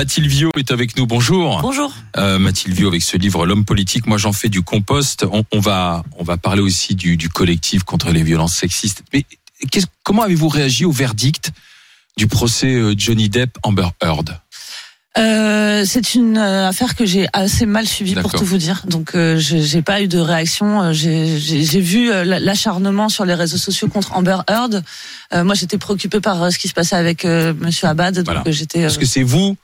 Mathilde Viau est avec nous. Bonjour. Bonjour. Euh, Mathilde Viau avec ce livre L'homme politique. Moi, j'en fais du compost. On, on, va on va parler aussi du, du collectif contre les violences sexistes. Mais comment avez-vous réagi au verdict du procès euh, Johnny Depp Amber Heard? Euh, c'est une affaire que j'ai assez mal suivie pour tout vous dire. Donc euh, j'ai pas eu de réaction. J'ai vu l'acharnement sur les réseaux sociaux contre Amber Heard. moi j'étais préoccupée par ce qui se passait avec Monsieur Abad. Donc j'étais. Parce que c'est vous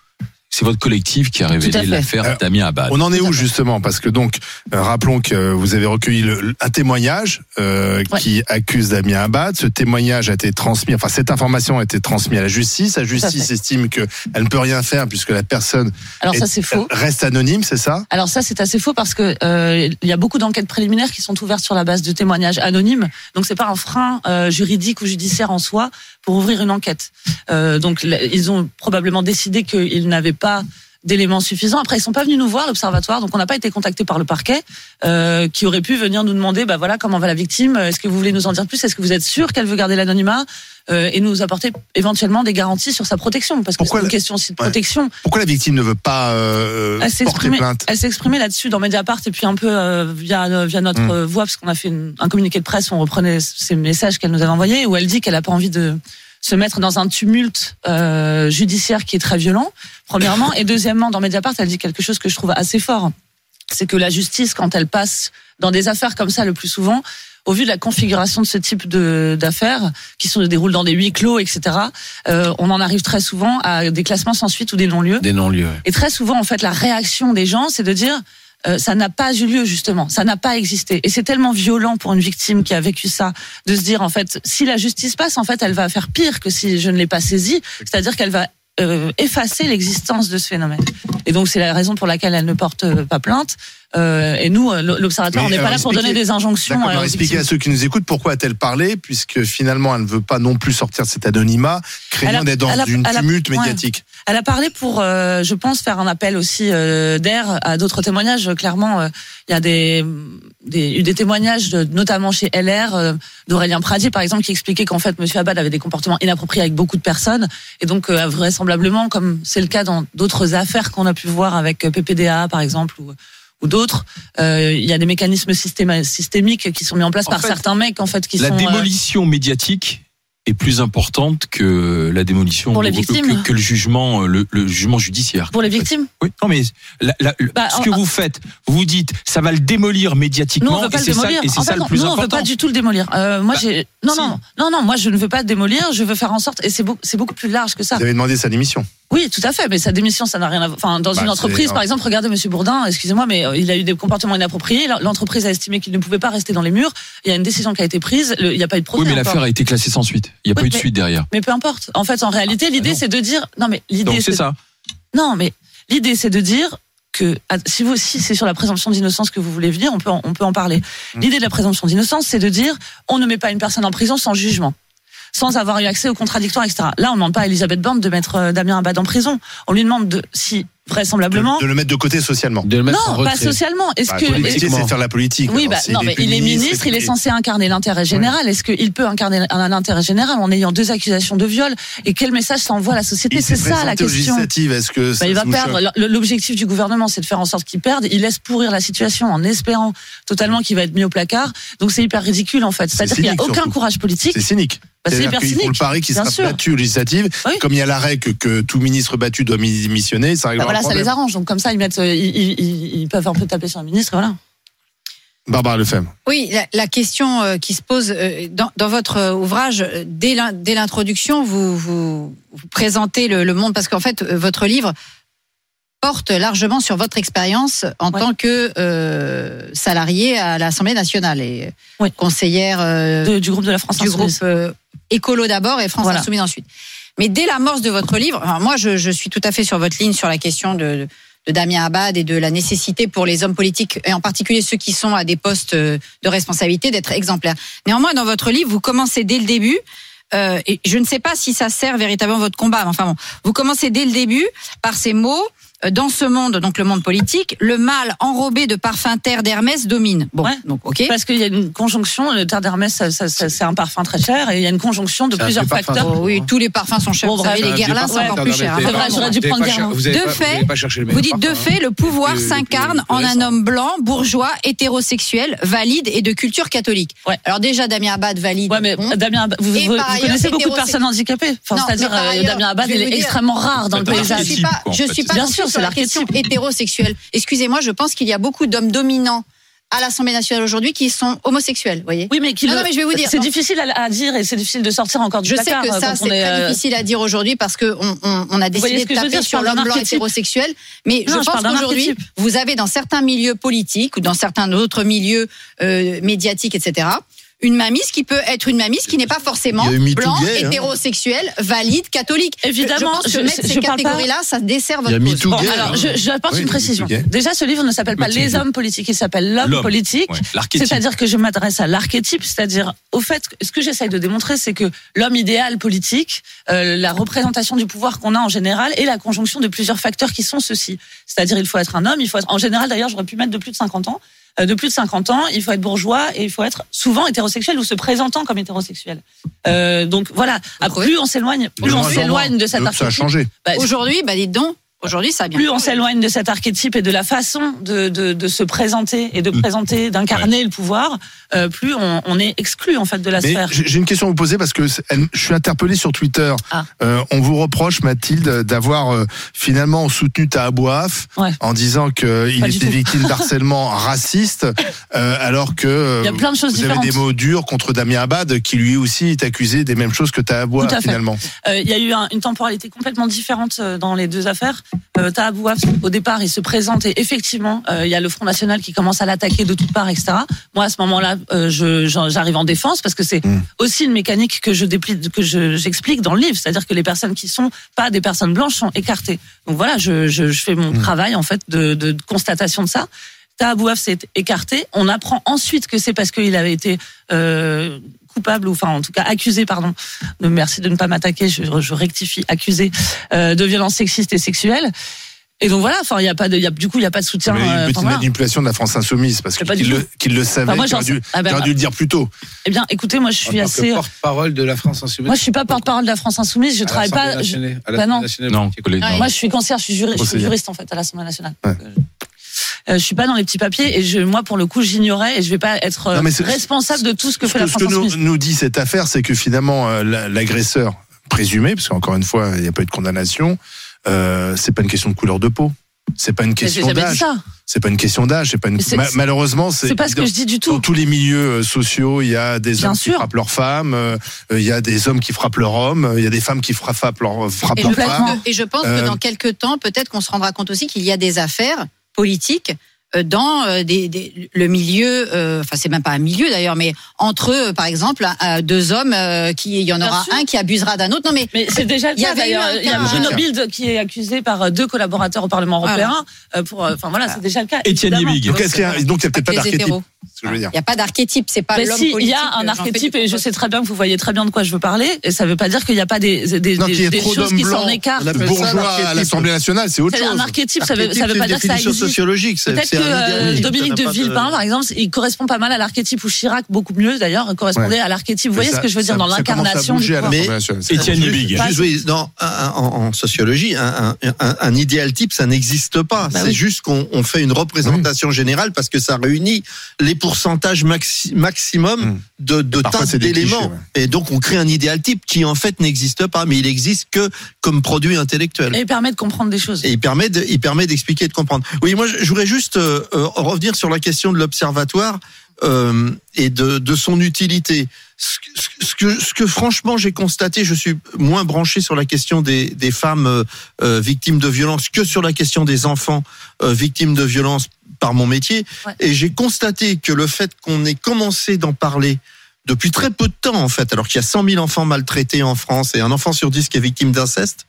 c'est votre collectif qui a révélé l'affaire euh, Damien Abad. On en est où justement Parce que donc, euh, rappelons que vous avez recueilli un témoignage euh, qui accuse Damien Abad. Ce témoignage a été transmis, enfin cette information a été transmise à la justice. La justice estime qu'elle ne peut rien faire puisque la personne Alors ça, faux. reste anonyme, c'est ça? Alors ça c'est assez faux parce que il y a beaucoup d'enquêtes préliminaires qui sont ouvertes sur la base de témoignages anonymes. Donc c'est pas un frein juridique ou judiciaire en soi pour ouvrir une enquête. donc ils ont probablement décidé qu'ils n'avaient pas d'éléments suffisants. Après, ils sont pas venus nous voir, l'observatoire, donc on n'a pas été contacté par le parquet, euh, qui aurait pu venir nous demander, bah voilà, comment va la victime Est-ce que vous voulez nous en dire plus Est-ce que vous êtes sûr qu'elle veut garder l'anonymat euh, et nous apporter éventuellement des garanties sur sa protection Parce que c'est une question aussi de protection. Pourquoi la victime ne veut pas euh, porter plainte Elle s'est exprimée là-dessus dans Mediapart et puis un peu euh, via via notre hmm. voix, parce qu'on a fait un communiqué de presse, où on reprenait ces messages qu'elle nous avait envoyés, où elle dit qu'elle n'a pas envie de se mettre dans un tumulte euh, judiciaire qui est très violent, premièrement. Et deuxièmement, dans Mediapart, elle dit quelque chose que je trouve assez fort. C'est que la justice, quand elle passe dans des affaires comme ça le plus souvent, au vu de la configuration de ce type d'affaires qui se déroulent dans des huis clos, etc. Euh, on en arrive très souvent à des classements sans suite ou des non-lieux. Des non-lieux. Et très souvent, en fait, la réaction des gens, c'est de dire euh, ça n'a pas eu lieu justement, ça n'a pas existé. Et c'est tellement violent pour une victime qui a vécu ça de se dire en fait, si la justice passe, en fait, elle va faire pire que si je ne l'ai pas saisie, c'est-à-dire qu'elle va euh, effacer l'existence de ce phénomène. Et donc c'est la raison pour laquelle elle ne porte euh, pas plainte. Euh, et nous, l'observatoire, on n'est pas là pour donner des injonctions. Alors expliquer à ceux qui nous écoutent pourquoi a-t-elle parlé, puisque finalement elle ne veut pas non plus sortir de cet anonymat, craignant d'être dans une tumulte médiatique. Elle a parlé pour, je pense, faire un appel aussi d'air à d'autres témoignages. Clairement, il y a des, des, eu des témoignages, de, notamment chez LR, d'Aurélien Pradier, par exemple, qui expliquait qu'en fait, Monsieur Abad avait des comportements inappropriés avec beaucoup de personnes, et donc vraisemblablement vraisemblablement, comme c'est le cas dans d'autres affaires qu'on a pu voir avec PPDA par exemple ou, ou d'autres, euh, il y a des mécanismes systémiques qui sont mis en place par certains mecs en fait qui la sont. La euh, démolition médiatique est plus importante que la démolition pour les victimes. Que, le jugement le, le, jugement judiciaire. Pour les victimes Oui. Non mais bah, ce que vous faites, vous dites ça va le démolir médiatiquement non, on veut pas et c'est ça, et ça le plus non, important. on veut pas du tout le démolir. Euh, moi bah, j'ai non non non non moi je ne veux pas démolir, je veux faire en sorte et c'est beaucoup c'est beaucoup plus large que ça. Vous avez demandé sa démission. Oui, tout à fait. Mais sa démission, ça n'a rien à voir. Enfin, dans bah, une entreprise, par exemple, regardez Monsieur Bourdin. Excusez-moi, mais euh, il a eu des comportements inappropriés. L'entreprise a estimé qu'il ne pouvait pas rester dans les murs. Il y a une décision qui a été prise. Il n'y a pas eu de procès. Oui, mais l'affaire a été classée sans suite. Il n'y a pas eu de suite derrière. Mais peu importe. En fait, en réalité, ah, l'idée, c'est de dire. Non, mais l'idée. c'est ça. Non, mais l'idée, c'est de dire que ah, si vous si c'est sur la présomption d'innocence que vous voulez venir, on peut en, on peut en parler. Mmh. L'idée de la présomption d'innocence, c'est de dire on ne met pas une personne en prison sans jugement sans avoir eu accès aux contradictoires, etc. Là, on ne demande pas à Elisabeth Borne de mettre euh, Damien Abad en prison. On lui demande de, si vraisemblablement. De, le mettre de côté socialement. De le mettre non, pas socialement. Est-ce bah, que c'est faire la politique Oui, bah, non, mais il est ministre, il est censé incarner l'intérêt général. Est-ce qu'il peut incarner un intérêt général en ayant deux accusations de viol? Et quel message ça envoie à la société? C'est ça la question. Est-ce que bah, il va perdre L'objectif du gouvernement, c'est de faire en sorte qu'il perde. Il laisse pourrir la situation en espérant totalement qu'il va être mis au placard. Donc c'est hyper ridicule en fait. C'est-à-dire qu'il n'y a aucun courage politique. C'est cynique. Bah, c'est hyper cynique. le pari qui sera battu aux législatives. Comme il y a la règle que tout ministre battu doit missionner, ça bah voilà, ça les arrange. Donc comme ça, ils mettent, euh, ils, ils, peuvent un peu taper sur le ministre, voilà. Barbara Lefebvre. Oui, la, question euh, qui se pose euh, dans, dans votre ouvrage, dès l'introduction, vous, vous, vous, présentez le, le monde, parce qu'en fait, votre livre porte largement sur votre expérience en tant que euh, salarié à l'Assemblée nationale et conseillère euh, du groupe de la France du groupe euh, écolo d'abord et France Insoumise ensuite. Mais dès l'amorce de votre livre, moi je, je, suis tout à fait sur votre ligne sur la question de, de Damien Abad et de la nécessité pour les hommes politiques et en particulier ceux qui sont à des postes de responsabilité d'être exemplaires. Néanmoins, dans votre livre, vous commencez dès le début euh, et je ne sais pas si ça sert véritablement votre combat. Mais enfin bon, vous commencez dès le début par ces mots dans ce monde, donc le monde politique, le mâle enrobé de parfum terre d'Hermès domine. Bon, Ouais. donc ok. Parce qu'il y a une conjonction, le terre d'Hermès, ça- ça- ça- c'est un parfum très cher, et il y a une conjonction de plusieurs facteurs. Oh oui, tous les parfums sont chers. Bon, vous savez, les vieux c'est encore plus cher. C'est hein. vrai, j'aurais dû prendre Guerlain. De fait, vous dites de parfum, fait, le pouvoir s'incarne en un homme blanc, bourgeois, hétérosexuel, valide et de culture catholique. Ouais. Alors déjà, Damien Abad valide. Ouais, mais. Damien, Abad- vous, connaissez beaucoup de personnes handicapées? Enfin, c'est-à-dire, euh, Damien Abad, il est extrêmement rare dans le paysage. je suis pas Bien sûr, c'est sur la question hétérosexuelle. Excusez-moi, je pense qu'il y a beaucoup d'hommes dominants à l'Assemblée nationale aujourd'hui qui sont homosexuels, voyez. Oui, mais qui Non, le- non, mais je vais vous dire, C'est difficile à, dire et c'est difficile de sortir encore du Je sais placard que euh, ça, c'est très euh, difficile à dire aujourd'hui parce qu'on on, on a décidé de que je taper dire, je sur l'homme blanc hétérosexuel. Mais Non, je je pense qu'aujourd'hui, vous avez dans certains milieux politiques ou dans certains autres milieux euh, médiatiques, etc., une mamise qui peut être une mamise qui n'est pas forcément blanc, gay, hein. hétérosexuel, valide, catholique. Évidemment, je, je pense que je- mettre je ces catégories-là, ça dessert votre cause. Bon, gay, alors, hein. je, j'apporte Oui, une précision. Déjà, ce livre ne s'appelle pas. Les hommes politiques, il s'appelle L'homme L'homme. politique. Ouais. C'est-à-dire que je m'adresse à l'archétype, c'est-à-dire au fait, que- ce que j'essaye de démontrer, c'est que l'homme idéal politique, euh, la représentation du pouvoir qu'on a en général, est la conjonction de plusieurs facteurs qui sont ceux-ci. C'est-à-dire, il faut être un homme, il faut être, en général d'ailleurs, j'aurais pu mettre de plus de 50 ans, de plus de 50 ans, il faut être bourgeois et il faut être souvent hétérosexuel ou se présentant comme hétérosexuel. Euh, donc voilà, Ah, plus on s'éloigne, plus De on s'éloigne de cet Donc, Ça a changé. bah, Aujourd'hui, bah dites donc, aujourd'hui ça a bien plus on s'éloigne de cet archétype et de la façon de, de, de se présenter et de Mm. présenter, d'incarner le pouvoir, euh, plus on, on est exclu en fait de la Mais sphère. j'ai une question à vous poser parce que je suis interpellé sur Twitter. Ah. Euh, on vous reproche, Mathilde, d'avoir euh, finalement soutenu ta Abouaf Ouais. en disant qu'il était victime d'harcèlement raciste, euh, alors que Il y a plein de choses vous avez des mots durs contre Damien Abad, qui lui aussi est accusé des mêmes choses que ta Abouaf Tout à fait. finalement. Euh, Il y a eu un- une temporalité complètement différente dans les deux affaires. Euh, Taha Bouaf, au départ, il se présente et effectivement, euh, il y a le Front National qui commence à l'attaquer de toutes parts, etc. Moi, à ce moment-là, euh, je- j'arrive en défense parce que c'est Mm. aussi une mécanique que je déplie, que je- j'explique dans le livre, c'est-à-dire que les personnes qui sont pas des personnes blanches sont écartées. Donc voilà, je, je, fais mon Mm. travail en fait de, de, de constatation de ça. Taha Bouaf s'est écarté. On apprend ensuite que c'est parce qu'il avait été euh, coupable ou enfin en tout cas accusé, pardon. de- Merci de ne pas m'attaquer. Je, je rectifie, accusé euh, de violences sexistes et sexuelles. Et donc voilà, enfin il y a pas de, il y a, du coup il y a pas de soutien. Mais euh, une enfin, petite voilà. manipulation de la France insoumise parce qu'il du le, qu'il le savait, Enfin, j'en dû, ah aurait dû le dire plus tôt. Eh bien, écoutez, moi je suis assez. porte-parole de la France Insoumise. Moi je suis pas porte-parole de la France Insoumise. Je à travaille pas. je- bah l'Assemblée non. nationale Non. Moi, je suis conseillère, je suis, juriste, je suis Conseillère. juriste en fait à l'Assemblée nationale. Ouais. Euh, je suis pas dans les petits papiers et je, moi, pour le coup, j'ignorais et je vais pas être euh, Non, mais c'est- responsable de tout ce que Ce fait que, la ce France que nous, dit cette affaire, c'est que finalement, euh, la- l'agresseur présumé, parce qu'encore une fois, il n'y a pas eu de condamnation, euh, c'est pas une question de couleur de peau. C'est pas une question d'âge. C'est pas une question d'âge. C'est pas une. Malheureusement, c'est. C'est pas ce que je dis du Dans tout. tous les milieux sociaux, il y a des Bien hommes qui sûr. frappent leurs femmes, euh, il y a des hommes qui frappent leurs hommes, il y a des femmes qui frappent, frappent leurs, frappent Et femmes. et je pense Euh, que dans quelques temps, peut-être qu'on se rendra compte aussi qu'il y a des affaires politiques euh, dans euh, des, des- le milieu, euh, enfin c'est même pas un milieu d'ailleurs, mais entre eux, par exemple, deux hommes, euh, qui il y en aura un qui abusera d'un autre. Non mais Mais c'est déjà le Il y cas d'ailleurs. Il y a Bruno. Bild qui est accusé par euh, deux collaborateurs au Parlement Voilà. européen. euh, Pour, euh, enfin voilà, c'est déjà le cas. Étienne. Liebig. Donc, a, il y a peut-être pas d'archétype. hétéros. C'est ce que je veux dire. Il n'y a pas d'archétype, c'est pas Mais l'homme si, il y a un euh, archétype et je sais très bien que vous voyez très bien de quoi je veux parler. Et ça veut pas dire qu'il n'y a pas des, des, Non, des, choses qui s'en écartent. Bourgeois à l'Assemblée nationale, c'est autre C'est un chose. archétype, ça veut, ça veut c'est pas dire que ça existe. sociologique. c'est que euh, Dominique de Villepin, par exemple, il correspond pas mal à l'archétype ou Chirac beaucoup mieux d'ailleurs correspondait à l'archétype. Vous voyez Ça- ce que je veux dire ça- dans l'incarnation du pouvoir. Mais-. Étienne non, un- en, sociologie, un, un, un- un idéal type, ça n'existe pas. Bah c'est oui. juste qu'on on fait une représentation générale parce que ça réunit les pourcentages maxi- maximum Mm. de, de tas d'éléments. ouais. Et donc, on crée un idéal type qui, en fait, n'existe pas, mais il existe que comme produit intellectuel. Et il permet de comprendre des choses. Et il permet de, il permet d'expliquer et de comprendre. Oui, moi, je je voudrais juste euh, euh, revenir sur la question de l'observatoire euh, et de, de son utilité. Ce que, ce que, ce que franchement j'ai constaté, je suis moins branché sur la question des, des femmes euh, victimes de violences que sur la question des enfants victimes de violences par mon métier. Ouais. Et j'ai constaté que le fait qu'on ait commencé d'en parler depuis très peu de temps en fait, alors qu'il y a 100 000 enfants maltraités en France et un enfant sur 10 qui est victime d'inceste,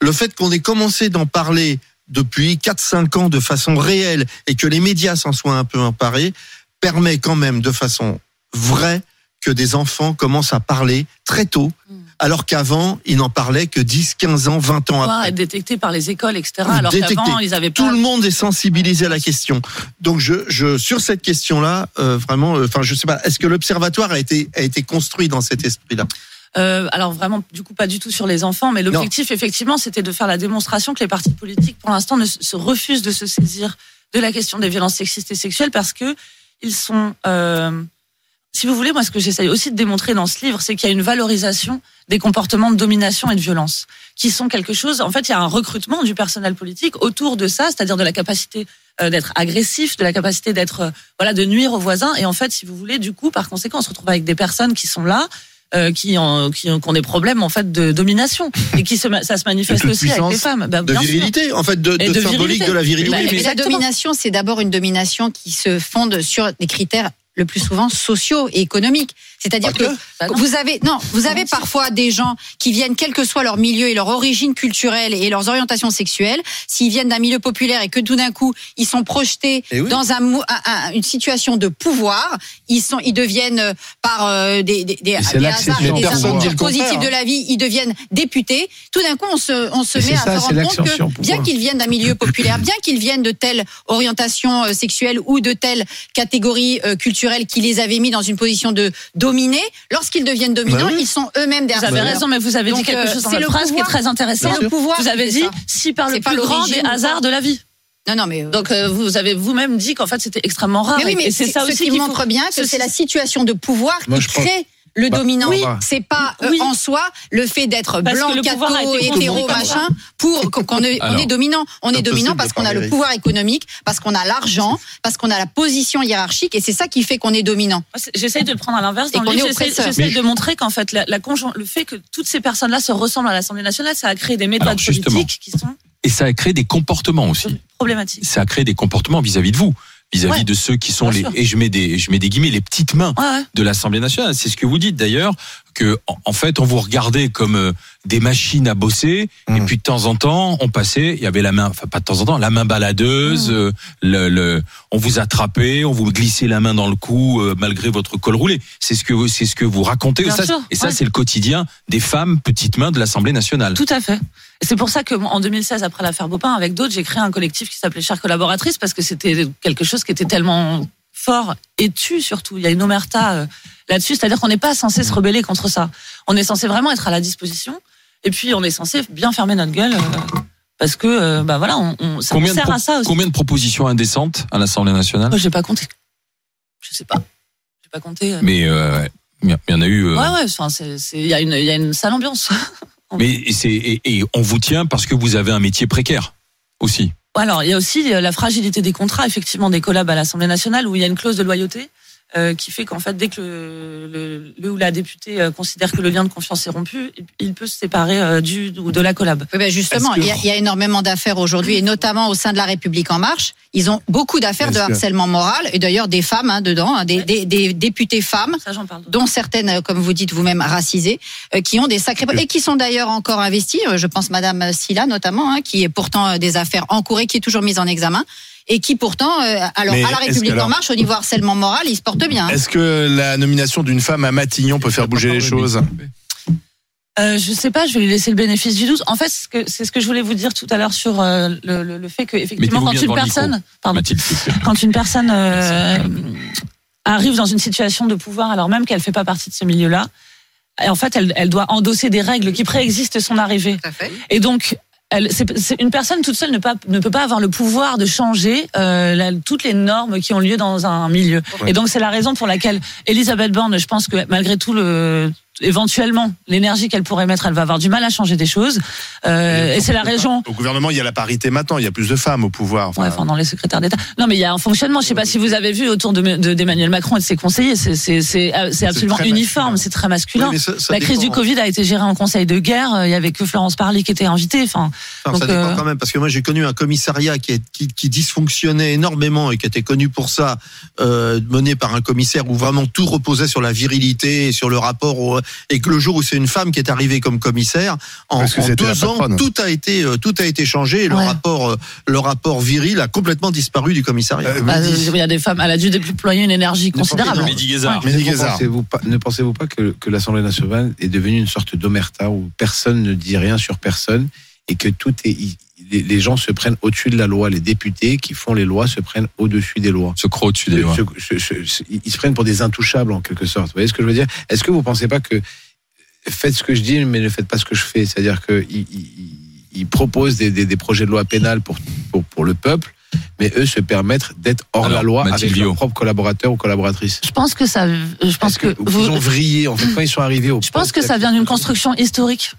le fait qu'on ait commencé d'en parler depuis 4-5 ans de façon réelle et que les médias s'en soient un peu emparés, permet quand même de façon vraie que des enfants commencent à parler très tôt, Mm. alors qu'avant, ils n'en parlaient que 10, 15 ans, 20 ans après. être détecté par les écoles, etc. Alors qu'avant, ils avaient Tout pas. le monde est sensibilisé à la question. Donc, je, je sur cette question-là, euh, vraiment, euh, enfin, je sais pas, est-ce que l'observatoire a été a été construit dans cet esprit-là? Euh, alors vraiment, du coup, pas du tout sur les enfants, mais l'objectif, effectivement, c'était de faire la démonstration que les partis politiques, pour l'instant, ne se se refusent de se saisir de la question des violences sexistes et sexuelles parce que ils sont, euh, si vous voulez, moi, ce que j'essaye aussi de démontrer dans ce livre, c'est qu'il y a une valorisation des comportements de domination et de violence, qui sont quelque chose. En fait, il y a un recrutement du personnel politique autour de ça, c'est-à-dire de la capacité euh, d'être agressif, de la capacité d'être, euh, voilà, de nuire aux voisins. Et en fait, si vous voulez, du coup, par conséquent, on se retrouve avec des personnes qui sont là euh, qui, ont, qui, ont, des problèmes en fait de domination et qui se, ça se manifeste aussi avec les femmes. Bah, De sûr. virilité, en fait, de, de, de symbolique virilité. de la virilité. Bah, Mais la domination, c'est d'abord une domination qui se fonde sur des critères le plus souvent sociaux et économiques. C'est-à-dire que vous avez non, vous avez parfois des gens qui viennent, quel que soit leur milieu et leur origine culturelle et leurs orientations sexuelles, s'ils viennent d'un milieu populaire et que tout d'un coup ils sont projetés Eh oui. dans un, mou- un- un- une situation de pouvoir, ils sont, ils deviennent euh, par euh, des, des, hasards et des le positives de la vie, ils deviennent députés. Tout d'un coup, on se, on se Et met à se rendre compte que bien qu'ils viennent d'un milieu populaire, bien qu'ils viennent de telle orientation euh, sexuelle ou de telle catégorie culturelle qui les avait mis dans une position de dominer, lorsqu'ils deviennent dominants, Bah oui. ils sont eux-mêmes Vous derrière. avez raison, mais vous avez Donc, dit quelque euh, chose dans c'est votre le phrase qui est très intéressant. C'est le pouvoir Vous avez dit ça. si par le plus grand des hasards de la vie. Non, non, mais. euh, Donc euh, vous avez vous-même dit qu'en fait c'était extrêmement rare. mais oui, mais et c'est ça ce aussi qui faut- montre bien que c'est la situation de pouvoir Moi, qui pense- crée le Bah, dominant. Oui. C'est pas euh, Oui. en soi le fait d'être blanc, catho, été hétéro, machin, pour qu'on est, dominant. On est dominant parce qu'on a le pouvoir économique, parce qu'on a l'argent, parce qu'on a la position hiérarchique, et c'est ça qui fait qu'on est dominant. J'essaye de le prendre à l'inverse. Dans le livre, Mais- de montrer qu'en fait, la, le fait que toutes ces personnes-là se ressemblent à l'Assemblée nationale, ça a créé des méthodes politiques qui sont Et ça a créé des comportements aussi. problématiques. Ça a créé des comportements vis-à-vis de vous, vis-à-vis de ceux qui sont les sûr. et je mets des je mets des guillemets les petites mains de l'Assemblée nationale. C'est ce que vous dites d'ailleurs que en, en fait on vous regardait comme euh, des machines à bosser et Mm. puis de temps en temps on passait, il y avait la main, enfin pas de temps en temps, la main baladeuse, Mm. euh, le, le- on vous attrapait, on vous glissait la main dans le cou euh, malgré votre col roulé. C'est ce que vous c'est ce que vous racontez. Bien et ça, sûr, et ça ouais. c'est le quotidien des femmes petites mains de l'Assemblée nationale. Tout à fait. Et c'est pour ça que en 2016, après l'affaire Bopin, avec d'autres, j'ai créé un collectif qui s'appelait Chères collaboratrices parce que c'était quelque chose qui était tellement fort et tu surtout. Il y a une omerta euh, là-dessus, c'est-à-dire qu'on n'est pas censé se rebeller contre ça. On est censé vraiment être à la disposition et puis on est censé bien fermer notre gueule euh, parce que euh, bah voilà, on, on, ça Combien sert à ça aussi. combien de propositions indécentes à l'Assemblée nationale? Moi, j'ai pas compté. Je sais pas. J'ai pas compté. Mais euh, il y en a eu. euh, Ouais, ouais. Il y a une, il y a une sale ambiance. Mais c'est et, et on vous tient parce que vous avez un métier précaire aussi. Alors, il y a aussi euh, la fragilité des contrats, effectivement, des collabs à l'Assemblée nationale où il y a une clause de loyauté euh, qui fait qu'en fait, dès que le, le, le ou la députée euh, considère que le lien de confiance est rompu, il- peut se séparer euh, du ou de la collab. Oui, ben justement, il y, a, il y a énormément d'affaires aujourd'hui, et notamment au sein de la République en marche. Ils ont beaucoup d'affaires de harcèlement moral, et d'ailleurs des femmes hein, dedans, hein, des, Ouais. des, des députés femmes Ça, j'en parle. dont certaines, euh, comme vous dites vous-même, racisées, euh, qui ont des sacrés et qui sont d'ailleurs encore investies. Euh, Je pense Madame Silla notamment, hein, qui est pourtant euh, des affaires encourées, qui est toujours mise en examen et qui pourtant, euh, alors Mais à la République que alors- en marche, au niveau harcèlement moral, ils se portent bien. Est-ce que la nomination d'une femme à Matignon peut faire bouger les choses Euh, je sais pas, je vais lui laisser le bénéfice du doute. En fait, c'est ce que je voulais vous dire tout à l'heure sur euh, le, le, le fait que effectivement, quand une personne, pardon, quand une personne euh, arrive dans une situation de pouvoir alors même qu'elle fait pas partie de ce milieu-là, en fait, elle, elle doit endosser des règles qui préexistent son arrivée. Tout à fait. Et donc, elle, une personne toute seule ne, pas, ne peut pas avoir le pouvoir de changer euh, la- toutes les normes qui ont lieu dans un milieu. Ouais. Et donc, c'est la raison pour laquelle Elisabeth Borne, je pense que malgré tout le éventuellement l'énergie qu'elle pourrait mettre, elle va avoir du mal à changer des choses. Euh, et c'est la raison. Au gouvernement, il y a la parité maintenant, il y a plus de femmes au pouvoir. Enfin, Ouais, enfin, dans les secrétaires d'État. Non, mais il y a un fonctionnement. Je sais pas si vous avez vu autour de de- d'Emmanuel Macron et de ses conseillers. C'est euh, absolument uniforme. C'est très masculin. Oui, mais ça- ça la crise du dépend. Covid a été gérée en conseil de guerre. Il y avait que Florence Parly qui était invitée. Enfin, Enfin, ça dépend euh, quand même, parce que moi j'ai connu un commissariat qui, est, qui, qui dysfonctionnait énormément et qui était connu pour ça, euh, mené par un commissaire où vraiment tout reposait sur la virilité et sur le rapport au... et que le jour où c'est une femme qui est arrivée comme commissaire, en, Parce que en deux ans, tout a été euh, tout a été changé. Et le Ouais. rapport euh, le rapport viril a complètement disparu du commissariat. Euh, Bah, Mehdi. il y a des femmes, elle a dû déployer une énergie Ne considérable. Guézard. Mehdi Ne pensez-vous pas, ne pensez-vous pas que, que l'Assemblée nationale est devenue une sorte d'omerta où personne ne dit rien sur personne et que tout est, les, les gens se prennent au-dessus de la loi. Les députés qui font les lois se prennent au-dessus des lois. Se croit au-dessus des lois. Se- se- se- se- ils se prennent pour des intouchables en quelque sorte. Vous voyez ce que je veux dire? Est-ce que vous pensez pas que faites ce que je dis mais ne faites pas ce que je fais? C'est-à-dire que ils, ils- ils proposent des, des- des projets de loi pénale pour, pour pour le peuple, mais eux se permettent d'être hors Alors, la loi Mathilde avec leurs propres collaborateurs ou collaboratrices. Je pense que ça, je pense que, ils vous, ont vrillé en fait quand ils sont arrivés au je pense que ça vient d'une construction historique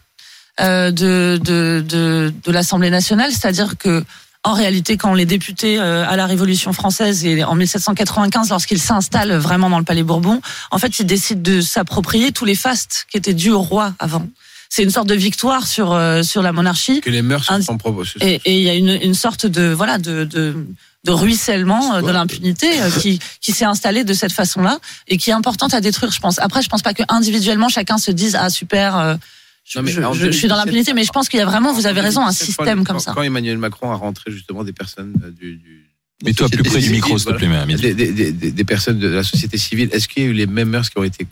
de, de, de, de l'Assemblée nationale, c'est-à-dire que en réalité, quand les députés euh, à la Révolution française et en 1795, lorsqu'ils s'installent vraiment dans le Palais Bourbon, en fait, ils décident de s'approprier tous les fastes qui étaient dus au roi avant. C'est une sorte de victoire sur euh, sur la monarchie. que les mœurs sont propres. Et et il y a une, une sorte de voilà de de, de ruissellement euh, de l'impunité euh, qui qui s'est installé de cette façon-là et qui est importante à détruire, je pense. Après, je pense pas que individuellement chacun se dise ah super. Je, Non, mais je- en je- je suis dans 2017, l'impunité, mais je pense qu'il y a vraiment, vous avez raison, un 2017, système quand- comme ça. Quand Emmanuel Macron a rentré justement des personnes euh, du, du Mets-toi plus près du micro, s'il te plaît, Mehdi. des, des, des, des personnes de la société civile, est-ce qu'il y a eu les mêmes mœurs qui ont été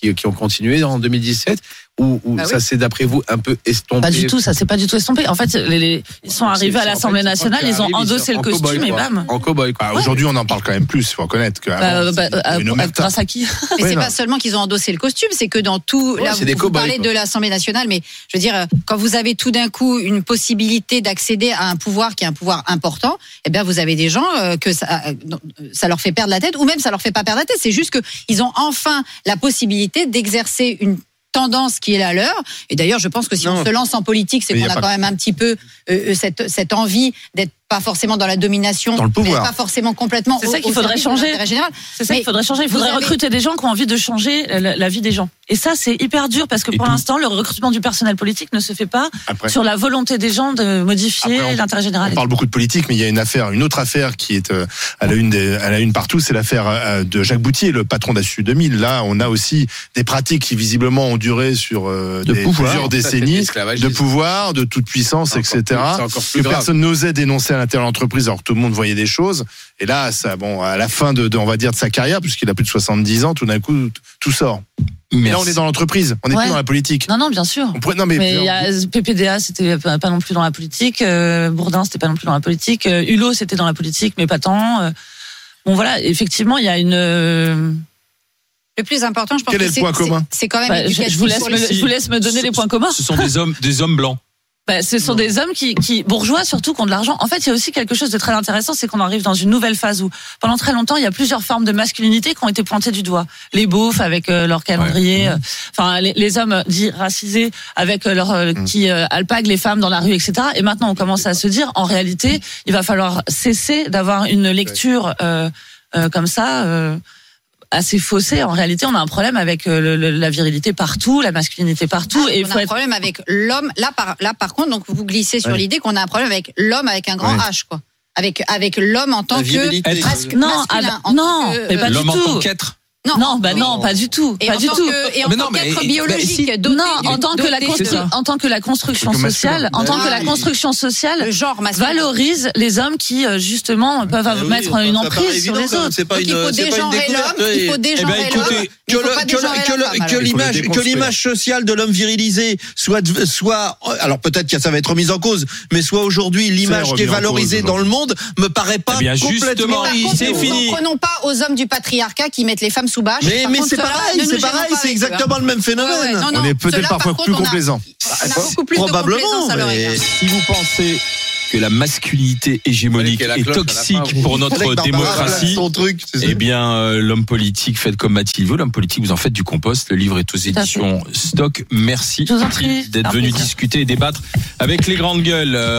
qui, qui ont continué en 2017 ou, ou Ah oui. ça s'est d'après vous un peu estompé? Pas du tout, ça s'est pas du tout estompé. En fait, les, les- ils sont arrivés C'est- à c'est- l'Assemblée nationale, ils ont endossé le costume et bam. En cow-boy, quoi. Bah, Aujourd'hui, on en parle quand même plus. Il faut reconnaître que Bah, bah, omerta. grâce à qui? Mais Ouais, c'est pas seulement qu'ils ont endossé le costume, c'est que dans tout, Ouais, là, c'est vous, des vous parlez quoi. de l'Assemblée nationale, mais je veux dire, quand vous avez tout d'un coup une possibilité d'accéder à un pouvoir qui est un pouvoir important, eh bien, vous avez des gens euh, que ça, euh, ça leur fait perdre la tête, ou même ça leur fait pas perdre la tête. C'est juste que ils ont enfin la possibilité d'exercer une tendance qui est la leur. Et d'ailleurs, je pense que si Non. on se lance en politique, c'est qu'on a quand même un petit peu euh, euh, cette, cette envie d'être pas forcément dans la domination, Dans le pouvoir. mais pas forcément complètement. C'est ça qu'il au faudrait changer. C'est ça qu'il faudrait changer. Il faudrait avez- recruter des gens qui ont envie de changer la, la vie des gens. Et ça, c'est hyper dur parce que Et pour l'instant, le recrutement du personnel politique ne se fait pas Après, sur la volonté des gens de modifier l'intérêt général. on parle beaucoup de politique, mais il y a une affaire, une autre affaire qui est euh, à la une, des, à la une partout, c'est l'affaire euh, de Jacques Boutier, le patron d'Assu 2000. Là, on a aussi des pratiques qui visiblement ont duré sur euh, De des- pouvoir. plusieurs décennies, de pouvoir, de toute puissance, etc. plus- c'est encore plus que grave. personne n'osait dénoncer à l'intérieur de l'entreprise, alors que tout le monde voyait des choses. Et là, ça, bon, à la fin de, de- on va dire, de sa carrière, puisqu'il a plus de 70 ans, tout d'un coup, tout sort. Mais là, on est dans l'entreprise, on n'est Ouais. plus dans la politique. Non, non, bien sûr. On pourrait, non, mais, y a PPDA, c'était pas pas non plus dans la politique. euh, Bourdin, c'était pas non plus dans la politique. euh, Hulot, c'était dans la politique, mais pas tant. euh. Bon, voilà, effectivement, il y a une. euh, Le plus important, je pense Quel que est le point c'est- commun C'est quand même bah, vous laisse me, je vous laisse me donner les points communs. Ce sont des hommes, des hommes blancs. Bah, ce sont des hommes qui, qui bourgeois surtout qui ont de l'argent. En fait, il y a aussi quelque chose de très intéressant, c'est qu'on arrive dans une nouvelle phase où pendant très longtemps il y a plusieurs formes de masculinité qui ont été pointées du doigt. Les beaufs avec euh, leur calendrier, euh, enfin les, les hommes dits racisés avec euh, leur euh, qui euh, alpaguent les femmes dans la rue, etc. Et maintenant on commence à se dire, en réalité, il va falloir cesser d'avoir une lecture euh, euh, comme ça. Assez faussée. En réalité, on a un problème avec euh, le- le- la virilité partout, la masculinité partout, Ah, et il on faut a un être problème avec l'homme. Là, par, là, par contre, donc vous glissez sur Ouais. l'idée qu'on a un problème avec l'homme avec un grand Ouais. H, quoi. Avec avec l'homme en tant que virilité. mascu- non, masculin, ah, en non, tant que, mais pas euh, du L'homme en tout. tant qu'être. Non, bah oui. non, pas du tout, Et pas en du tant tout. que, et en Mais tant non, qu'être biologique, si- doté non, en tant que la en tant que la construction Truc sociale, en tant que la Ah, construction sociale le genre masculin. valorise les hommes qui euh, justement peuvent Ah oui, mettre enfin, une emprise sur les autres. Pas Donc, une, il faut dégenrer l'homme, il faut oui. dégenrer Eh ben, écoutez, l'homme, que, l'image que l'image sociale de l'homme virilisé soit soit alors peut-être que ça va être remis en cause mais soit aujourd'hui l'image qui est valorisée dans le monde me paraît pas Eh complètement c'est nous fini. prenons pas aux hommes du patriarcat qui mettent les femmes sous bâche. mais c'est pareil c'est pareil hein. exactement le même phénomène Ouais, ouais, non, non, on est peut-être parfois contre, plus complaisant. Probablement mais- égard. Si vous pensez que la masculinité hégémonique est cloche toxique fin. pour notre démocratie, truc eh bien, euh, l'homme politique, faites comme Mathilde veut. L'homme politique, vous en faites du compost. Le livre est aux éditions Stock. Merci d'être venu discuter et débattre avec les grandes gueules. Euh,